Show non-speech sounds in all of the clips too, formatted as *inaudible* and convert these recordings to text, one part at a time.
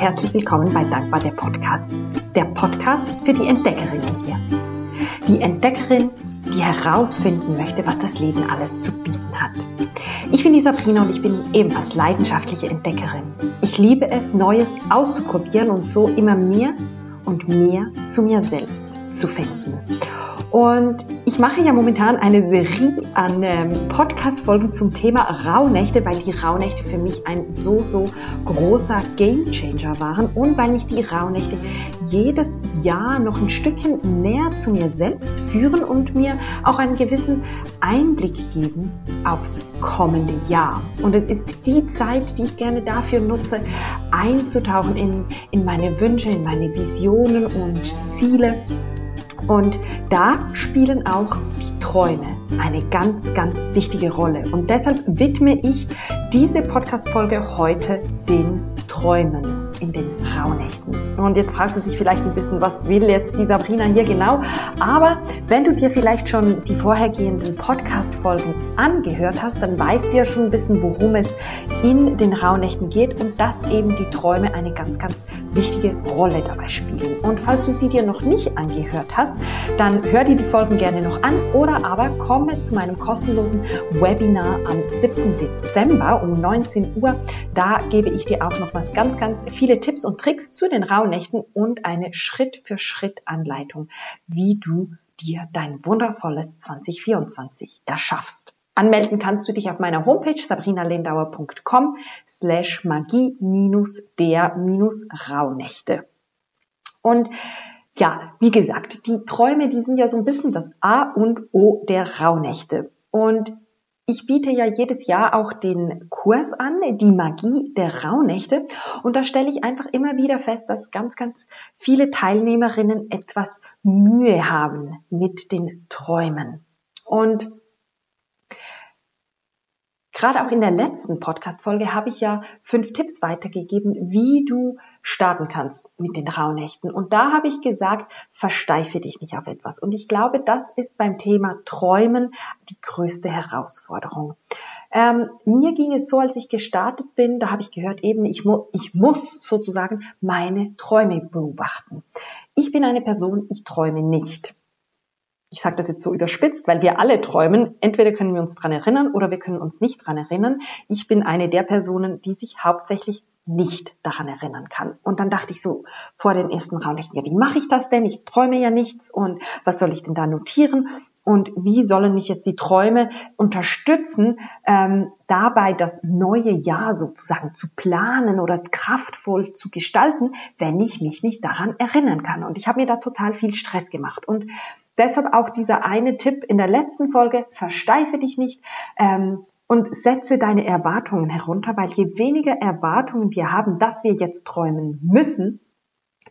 herzlich willkommen bei Dankbar der Podcast. Der Podcast für die Entdeckerinnen hier. Die Entdeckerin, die herausfinden möchte, was das Leben alles zu bieten hat. Ich bin die Sabrina und ich bin ebenfalls leidenschaftliche Entdeckerin. Ich liebe es, Neues auszuprobieren und so immer mehr und mehr zu mir selbst zu finden. Und ich mache ja momentan eine Serie an ähm, Podcast-Folgen zum Thema Rauhnächte, weil die Rauhnächte für mich ein so, so großer Gamechanger waren und weil mich die Rauhnächte jedes Jahr noch ein Stückchen näher zu mir selbst führen und mir auch einen gewissen Einblick geben aufs kommende Jahr. Und es ist die Zeit, die ich gerne dafür nutze, einzutauchen in, in meine Wünsche, in meine Visionen und Ziele und da spielen auch die Träume eine ganz, ganz wichtige Rolle. Und deshalb widme ich diese Podcast-Folge heute den Träumen in den Rauhnächten. Und jetzt fragst du dich vielleicht ein bisschen, was will jetzt die Sabrina hier genau? Aber wenn du dir vielleicht schon die vorhergehenden Podcast-Folgen angehört hast, dann weißt du ja schon ein bisschen, worum es in den Rauhnächten geht und dass eben die Träume eine ganz, ganz wichtige Rolle dabei spielen. Und falls du sie dir noch nicht angehört hast, dann hör dir die Folgen gerne noch an oder aber komme zu meinem kostenlosen Webinar am 7. Dezember um 19 Uhr. Da gebe ich dir auch noch was ganz, ganz viele viele Tipps und Tricks zu den Rauhnächten und eine Schritt-für-Schritt-Anleitung, wie du dir dein wundervolles 2024 erschaffst. Anmelden kannst du dich auf meiner Homepage sabrinalendauer.com slash magie der Rauhnächte. Und ja, wie gesagt, die Träume, die sind ja so ein bisschen das A und O der Rauhnächte. Und ich biete ja jedes Jahr auch den Kurs an, die Magie der Rauhnächte. Und da stelle ich einfach immer wieder fest, dass ganz, ganz viele Teilnehmerinnen etwas Mühe haben mit den Träumen. Und Gerade auch in der letzten Podcast-Folge habe ich ja fünf Tipps weitergegeben, wie du starten kannst mit den Rauhnächten. Und da habe ich gesagt, versteife dich nicht auf etwas. Und ich glaube, das ist beim Thema Träumen die größte Herausforderung. Ähm, mir ging es so, als ich gestartet bin, da habe ich gehört, eben, ich, mu ich muss sozusagen meine Träume beobachten. Ich bin eine Person, ich träume nicht ich sage das jetzt so überspitzt, weil wir alle träumen. Entweder können wir uns dran erinnern oder wir können uns nicht dran erinnern. Ich bin eine der Personen, die sich hauptsächlich nicht daran erinnern kann. Und dann dachte ich so vor den ersten Raunächten, ja, wie mache ich das denn? Ich träume ja nichts und was soll ich denn da notieren? Und wie sollen mich jetzt die Träume unterstützen, ähm, dabei das neue Jahr sozusagen zu planen oder kraftvoll zu gestalten, wenn ich mich nicht daran erinnern kann? Und ich habe mir da total viel Stress gemacht. Und Deshalb auch dieser eine Tipp in der letzten Folge, versteife dich nicht ähm, und setze deine Erwartungen herunter, weil je weniger Erwartungen wir haben, dass wir jetzt träumen müssen,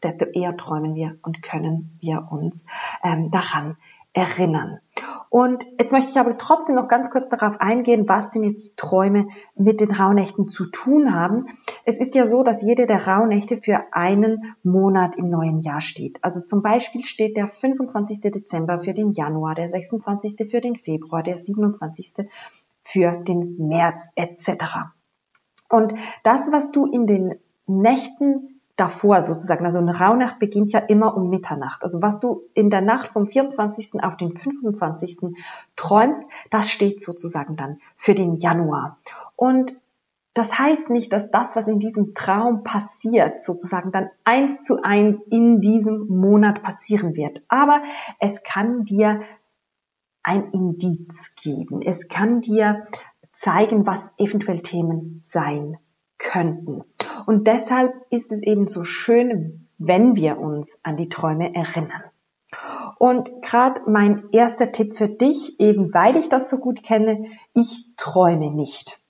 desto eher träumen wir und können wir uns ähm, daran erinnern. Und jetzt möchte ich aber trotzdem noch ganz kurz darauf eingehen, was denn jetzt Träume mit den Rauhnächten zu tun haben. Es ist ja so, dass jede der Rauhnächte für einen Monat im neuen Jahr steht. Also zum Beispiel steht der 25. Dezember für den Januar, der 26. für den Februar, der 27. für den März etc. Und das, was du in den Nächten davor sozusagen. Also eine Rauhnacht beginnt ja immer um Mitternacht. Also was du in der Nacht vom 24. auf den 25. träumst, das steht sozusagen dann für den Januar. Und das heißt nicht, dass das, was in diesem Traum passiert, sozusagen dann eins zu eins in diesem Monat passieren wird. Aber es kann dir ein Indiz geben. Es kann dir zeigen, was eventuell Themen sein könnten. Und deshalb ist es eben so schön, wenn wir uns an die Träume erinnern. Und gerade mein erster Tipp für dich, eben weil ich das so gut kenne, ich träume nicht.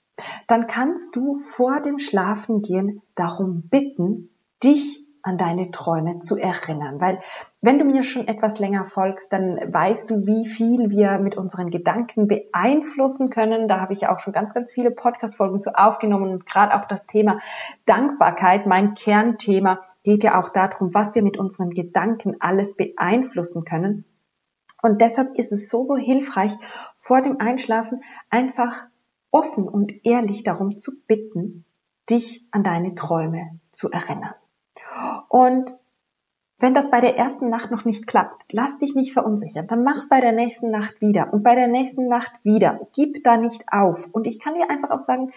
Dann kannst du vor dem Schlafengehen darum bitten, dich an deine Träume zu erinnern. Weil wenn du mir schon etwas länger folgst, dann weißt du, wie viel wir mit unseren Gedanken beeinflussen können. Da habe ich auch schon ganz, ganz viele Podcast-Folgen zu aufgenommen und gerade auch das Thema Dankbarkeit, mein Kernthema, geht ja auch darum, was wir mit unseren Gedanken alles beeinflussen können. Und deshalb ist es so, so hilfreich, vor dem Einschlafen einfach offen und ehrlich darum zu bitten, dich an deine Träume zu erinnern. Und wenn das bei der ersten Nacht noch nicht klappt, lass dich nicht verunsichern. Dann mach's bei der nächsten Nacht wieder und bei der nächsten Nacht wieder. Gib da nicht auf. Und ich kann dir einfach auch sagen,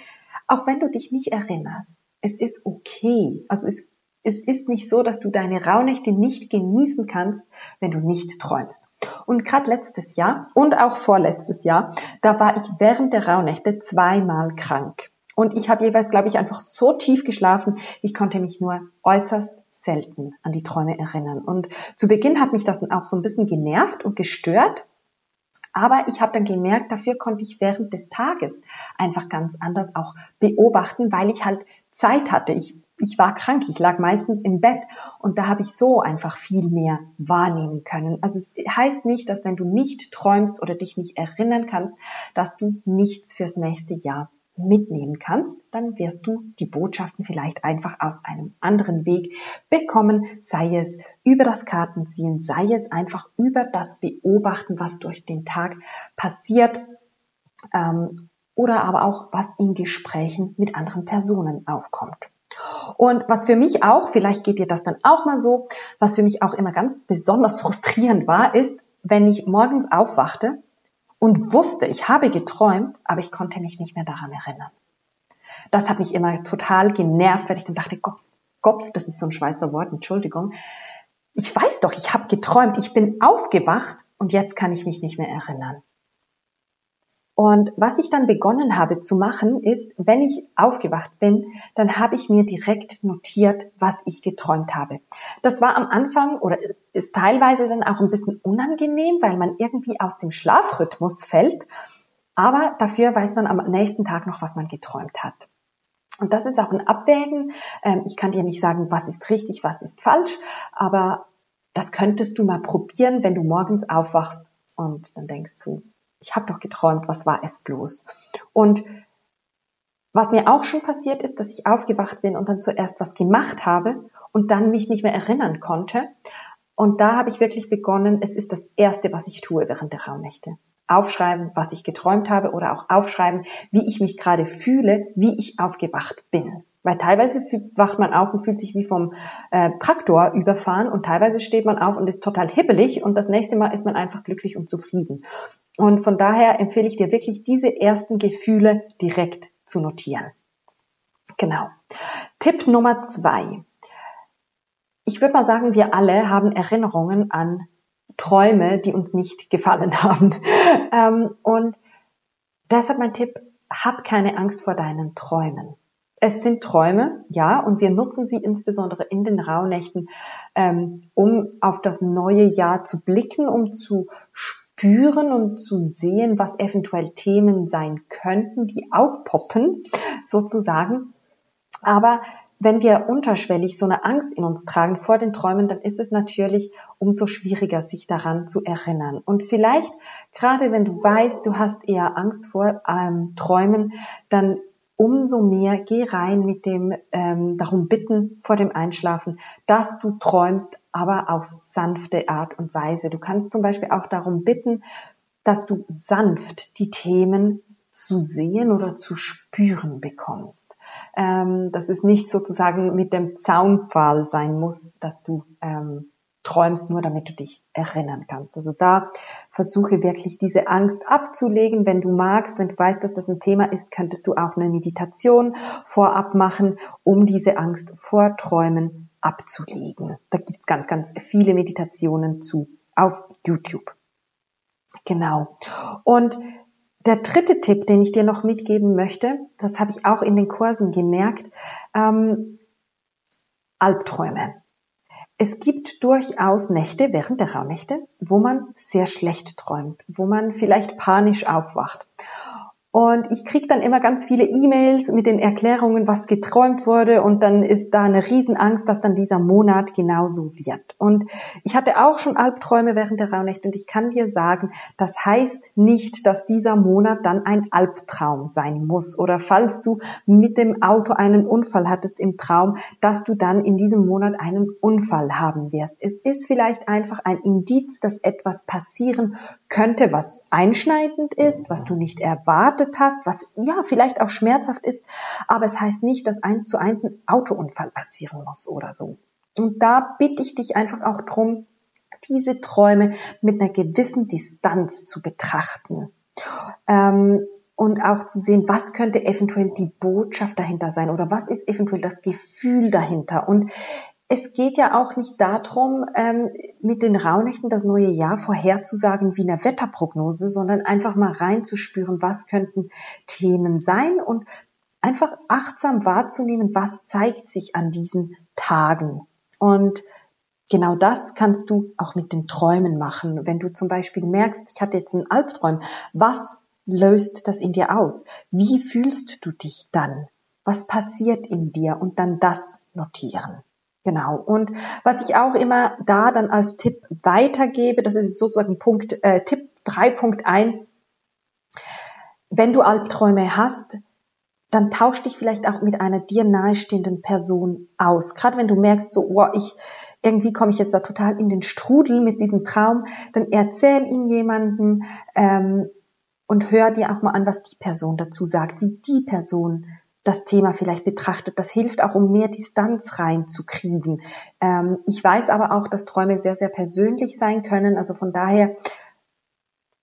auch wenn du dich nicht erinnerst, es ist okay. Also es, es ist nicht so, dass du deine Rauhnächte nicht genießen kannst, wenn du nicht träumst. Und gerade letztes Jahr und auch vorletztes Jahr, da war ich während der Rauhnächte zweimal krank. Und ich habe jeweils, glaube ich, einfach so tief geschlafen, ich konnte mich nur äußerst selten an die Träume erinnern. Und zu Beginn hat mich das dann auch so ein bisschen genervt und gestört. Aber ich habe dann gemerkt, dafür konnte ich während des Tages einfach ganz anders auch beobachten, weil ich halt Zeit hatte. Ich, ich war krank, ich lag meistens im Bett und da habe ich so einfach viel mehr wahrnehmen können. Also es heißt nicht, dass wenn du nicht träumst oder dich nicht erinnern kannst, dass du nichts fürs nächste Jahr mitnehmen kannst, dann wirst du die Botschaften vielleicht einfach auf einem anderen Weg bekommen, sei es über das Kartenziehen, sei es einfach über das Beobachten, was durch den Tag passiert, ähm, oder aber auch, was in Gesprächen mit anderen Personen aufkommt. Und was für mich auch, vielleicht geht dir das dann auch mal so, was für mich auch immer ganz besonders *laughs* frustrierend war, ist, wenn ich morgens aufwachte und wusste, ich habe geträumt, aber ich konnte mich nicht mehr daran erinnern. Das hat mich immer total genervt, weil ich dann dachte, Kopf, Kopf, das ist so ein Schweizer Wort, Entschuldigung. Ich weiß doch, ich habe geträumt, ich bin aufgewacht und jetzt kann ich mich nicht mehr erinnern. Und was ich dann begonnen habe zu machen, ist, wenn ich aufgewacht bin, dann habe ich mir direkt notiert, was ich geträumt habe. Das war am Anfang oder ist teilweise dann auch ein bisschen unangenehm, weil man irgendwie aus dem Schlafrhythmus fällt. Aber dafür weiß man am nächsten Tag noch, was man geträumt hat. Und das ist auch ein Abwägen. Ähm, ich kann dir nicht sagen, was ist richtig, was ist falsch, aber das könntest du mal probieren, wenn du morgens aufwachst und dann denkst du, ich habe doch geträumt, was war es bloß? Und was mir auch schon passiert ist, dass ich aufgewacht bin und dann zuerst was gemacht habe und dann mich nicht mehr erinnern konnte. Und da habe ich wirklich begonnen, es ist das Erste, was ich tue während der Raumnächte. Aufschreiben, was ich geträumt habe oder auch aufschreiben, wie ich mich gerade fühle, wie ich aufgewacht bin. Weil teilweise wacht man auf und fühlt sich wie vom äh, Traktor überfahren und teilweise steht man auf und ist total hibbelig und das nächste Mal ist man einfach glücklich und zufrieden. Und von daher empfehle ich dir wirklich, diese ersten Gefühle direkt zu notieren. Genau. Tipp Nummer zwei. Ich würde mal sagen, wir alle haben Erinnerungen an Träume, die uns nicht gefallen *laughs* haben. Ähm, und deshalb mein Tipp, hab keine Angst vor deinen Träumen. Es sind Träume, ja, und wir nutzen sie insbesondere in den Rauhnächten, ähm, um auf das neue Jahr zu blicken, um zu spüren und zu sehen, was eventuell Themen sein könnten, die aufpoppen, sozusagen. Aber wenn wir unterschwellig so eine Angst in uns tragen vor den Träumen, dann ist es natürlich umso schwieriger, sich daran zu erinnern. Und vielleicht, gerade wenn du weißt, du hast eher Angst vor ähm, Träumen, dann umso mehr geh rein mit dem ähm, darum bitten vor dem Einschlafen, dass du träumst, aber auf sanfte Art und Weise. Du kannst zum Beispiel auch darum bitten, dass du sanft die Themen zu sehen oder zu spüren bekommst. Ähm, dass es nicht sozusagen mit dem Zaunpfahl sein muss, dass du ähm, träumst, nur damit du dich erinnern kannst. Also da versuche wirklich diese Angst abzulegen. Wenn du magst, wenn du weißt, dass das ein Thema ist, könntest du auch eine Meditation vorab machen, um diese Angst vor Träumen abzulegen. Da gibt's ganz, ganz viele Meditationen zu auf YouTube. Genau. Und der dritte Tipp, den ich dir noch mitgeben möchte, das habe ich auch in den Kursen gemerkt, ähm, Albträume. Es gibt durchaus Nächte während der Raunächte, wo man sehr schlecht träumt, wo man vielleicht panisch aufwacht. Und ich kriege dann immer ganz viele E-Mails mit den Erklärungen, was geträumt wurde. Und dann ist da eine Riesenangst, dass dann dieser Monat genauso wird. Und ich hatte auch schon Albträume während der Rauhnächte. Und ich kann dir sagen, das heißt nicht, dass dieser Monat dann ein Albtraum sein muss. Oder falls du mit dem Auto einen Unfall hattest im Traum, dass du dann in diesem Monat einen Unfall haben wirst. Es ist vielleicht einfach ein Indiz, dass etwas passieren könnte, was einschneidend ist, was du nicht erwartest erwartet hast, was ja vielleicht auch schmerzhaft ist, aber es heißt nicht, dass eins zu eins ein Autounfall passieren muss oder so. Und da bitte ich dich einfach auch drum, diese Träume mit einer gewissen Distanz zu betrachten. Ähm, und auch zu sehen, was könnte eventuell die Botschaft dahinter sein oder was ist eventuell das Gefühl dahinter. Und es geht ja auch nicht darum, ähm, mit den Raunächten das neue Jahr vorherzusagen wie eine Wetterprognose, sondern einfach mal reinzuspüren, was könnten Themen sein und einfach achtsam wahrzunehmen, was zeigt sich an diesen Tagen. Und genau das kannst du auch mit den Träumen machen. Wenn du zum Beispiel merkst, ich hatte jetzt einen Albträum, was löst das in dir aus? Wie fühlst du dich dann? Was passiert in dir? Und dann das notieren. Genau. Und was ich auch immer da dann als Tipp weitergebe, das ist sozusagen Punkt, äh, Tipp 3.1. Wenn du Albträume hast, dann tausch dich vielleicht auch mit einer dir nahestehenden Person aus. Gerade wenn du merkst, so, oh, ich, irgendwie komme ich jetzt da total in den Strudel mit diesem Traum, dann erzähl ihn jemanden ähm, und hör dir auch mal an, was die Person dazu sagt, wie die Person das Thema vielleicht betrachtet. Das hilft auch, um mehr Distanz reinzukriegen. Ähm, ich weiß aber auch, dass Träume sehr, sehr persönlich sein können. Also von daher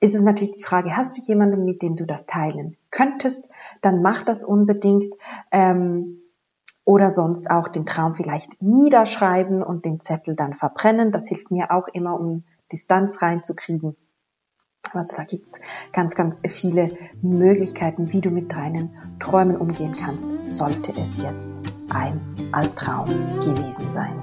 ist es natürlich die Frage, hast du jemanden, mit dem du das teilen könntest, dann mach das unbedingt. Ähm, oder sonst auch den Traum vielleicht niederschreiben und den Zettel dann verbrennen. Das hilft mir auch immer, um Distanz reinzukriegen. Also da gibt's ganz, ganz viele Möglichkeiten, wie du mit deinen Träumen umgehen kannst, sollte es jetzt ein Albtraum gewesen sein.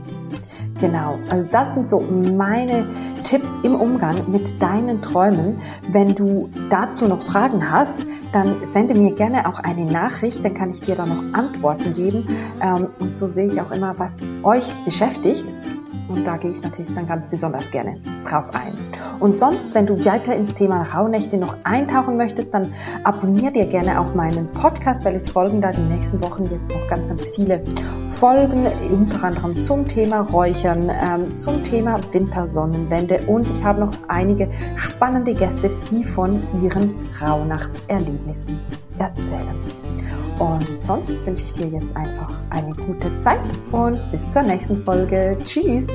Genau, also das sind so meine Tipps im Umgang mit deinen Träumen. Wenn du dazu noch Fragen hast, dann sende mir gerne auch eine Nachricht, dann kann ich dir da noch Antworten geben. Ähm, und so sehe ich auch immer, was euch beschäftigt. Und da gehe ich natürlich dann ganz besonders gerne drauf ein. Und sonst, wenn du weiter ins Thema Rauhnächte noch eintauchen möchtest, dann abonniere dir gerne auch meinen Podcast, weil es folgen da die nächsten Wochen jetzt noch ganz, ganz viele Folgen, unter anderem zum Thema Räuchern, ähm, zum Thema Wintersonnenwende und ich habe noch einige spannende Gäste, die von ihren Rauhnachtserlebnissen erzählen. Und sonst wünsche ich dir jetzt einfach eine gute Zeit und bis zur nächsten Folge. Tschüss!